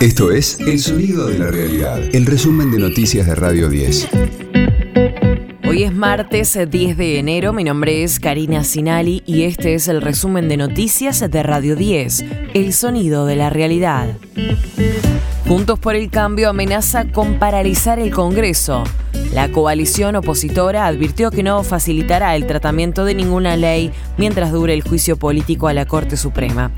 Esto es El Sonido de la Realidad, el resumen de noticias de Radio 10. Hoy es martes 10 de enero, mi nombre es Karina Sinali y este es el resumen de noticias de Radio 10, El Sonido de la Realidad. Juntos por el Cambio amenaza con paralizar el Congreso. La coalición opositora advirtió que no facilitará el tratamiento de ninguna ley mientras dure el juicio político a la Corte Suprema.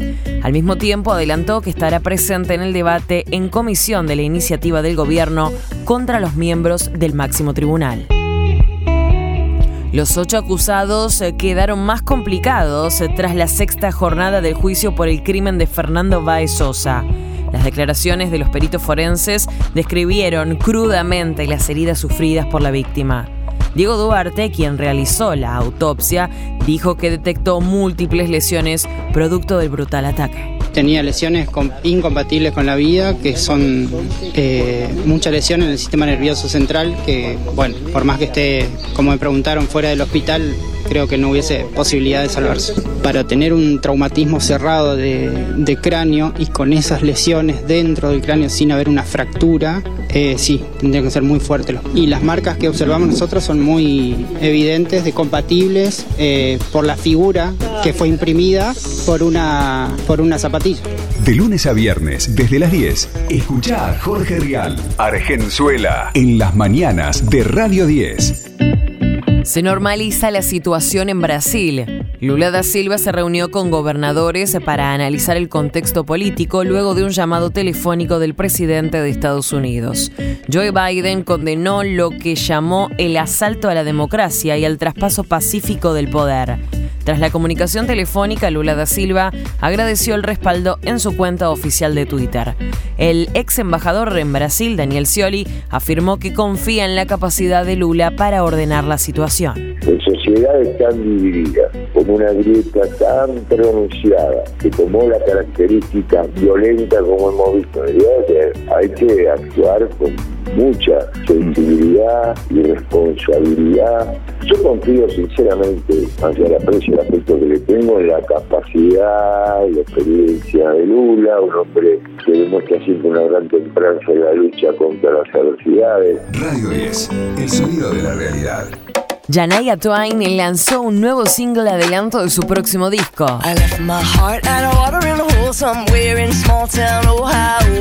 Al mismo tiempo adelantó que estará presente en el debate en comisión de la iniciativa del gobierno contra los miembros del máximo tribunal. Los ocho acusados quedaron más complicados tras la sexta jornada del juicio por el crimen de Fernando Baez Sosa. Las declaraciones de los peritos forenses describieron crudamente las heridas sufridas por la víctima. Diego Duarte, quien realizó la autopsia, dijo que detectó múltiples lesiones producto del brutal ataque tenía lesiones incompatibles con la vida, que son eh, muchas lesiones en el sistema nervioso central, que, bueno, por más que esté, como me preguntaron, fuera del hospital, creo que no hubiese posibilidad de salvarse. Para tener un traumatismo cerrado de, cráneo y con esas lesiones dentro del cráneo sin haber una fractura, eh, sí, tendría que ser muy fuerte. Y las marcas que observamos nosotros son muy evidentes, de compatibles eh, por la figura que fue imprimida por una, por una zapatilla. De lunes a viernes, desde las 10, escucha a Jorge Rial, Argenzuela, en las mañanas de Radio 10. Se normaliza la situación en Brasil. Lula da Silva se reunió con gobernadores para analizar el contexto político luego de un llamado telefónico del presidente de Estados Unidos. Joe Biden condenó lo que llamó el asalto a la democracia y al traspaso pacífico del poder. Tras la comunicación telefónica, Lula da Silva agradeció el respaldo en su cuenta oficial de Twitter. El ex embajador en Brasil, Daniel Scioli, afirmó que confía en la capacidad de Lula para ordenar la situación. En sociedades tan divididas, con una grieta tan pronunciada, que tomó la característica violenta como hemos visto en el día hay que actuar con mucha sensibilidad y responsabilidad. Yo confío sinceramente, hacia el aprecio el afecto que le tengo, en la capacidad y la experiencia de Lula, un hombre que demuestra siempre una gran templanza en la lucha contra las adversidades. Radio 10, el sonido de la realidad. Janaya Twain lanzó un nuevo single adelanto de su próximo disco.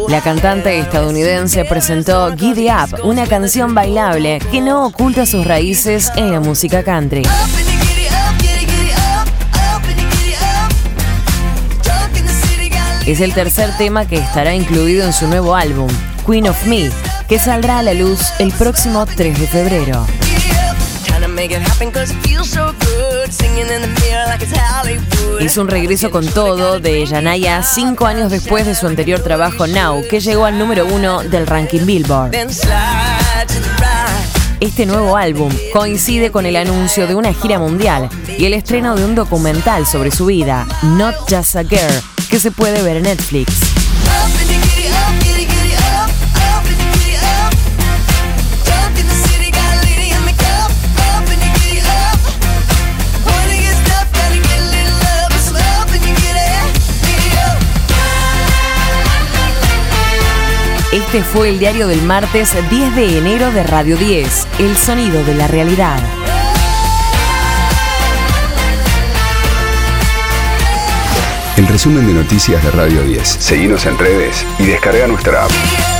La cantante estadounidense presentó Giddy Up, una canción bailable que no oculta sus raíces en la música country. Es el tercer tema que estará incluido en su nuevo álbum, Queen of Me, que saldrá a la luz el próximo 3 de febrero. Es un regreso con todo de Yanaya cinco años después de su anterior trabajo Now, que llegó al número uno del ranking Billboard. Este nuevo álbum coincide con el anuncio de una gira mundial y el estreno de un documental sobre su vida, Not Just a Girl, que se puede ver en Netflix. Este fue el diario del martes 10 de enero de Radio 10, El Sonido de la Realidad. El resumen de noticias de Radio 10. Seguimos en redes y descarga nuestra app.